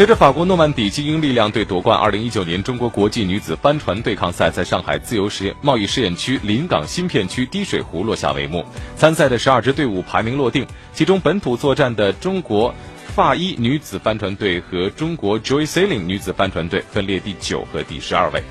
随着法国诺曼底精英力量队夺冠，二零一九年中国国际女子帆船对抗赛在上海自由实验贸易试验区临港新片区滴水湖落下帷幕。参赛的十二支队伍排名落定，其中本土作战的中国发医女子帆船队和中国 Joy Sailing 女子帆船队分列第九和第十二位。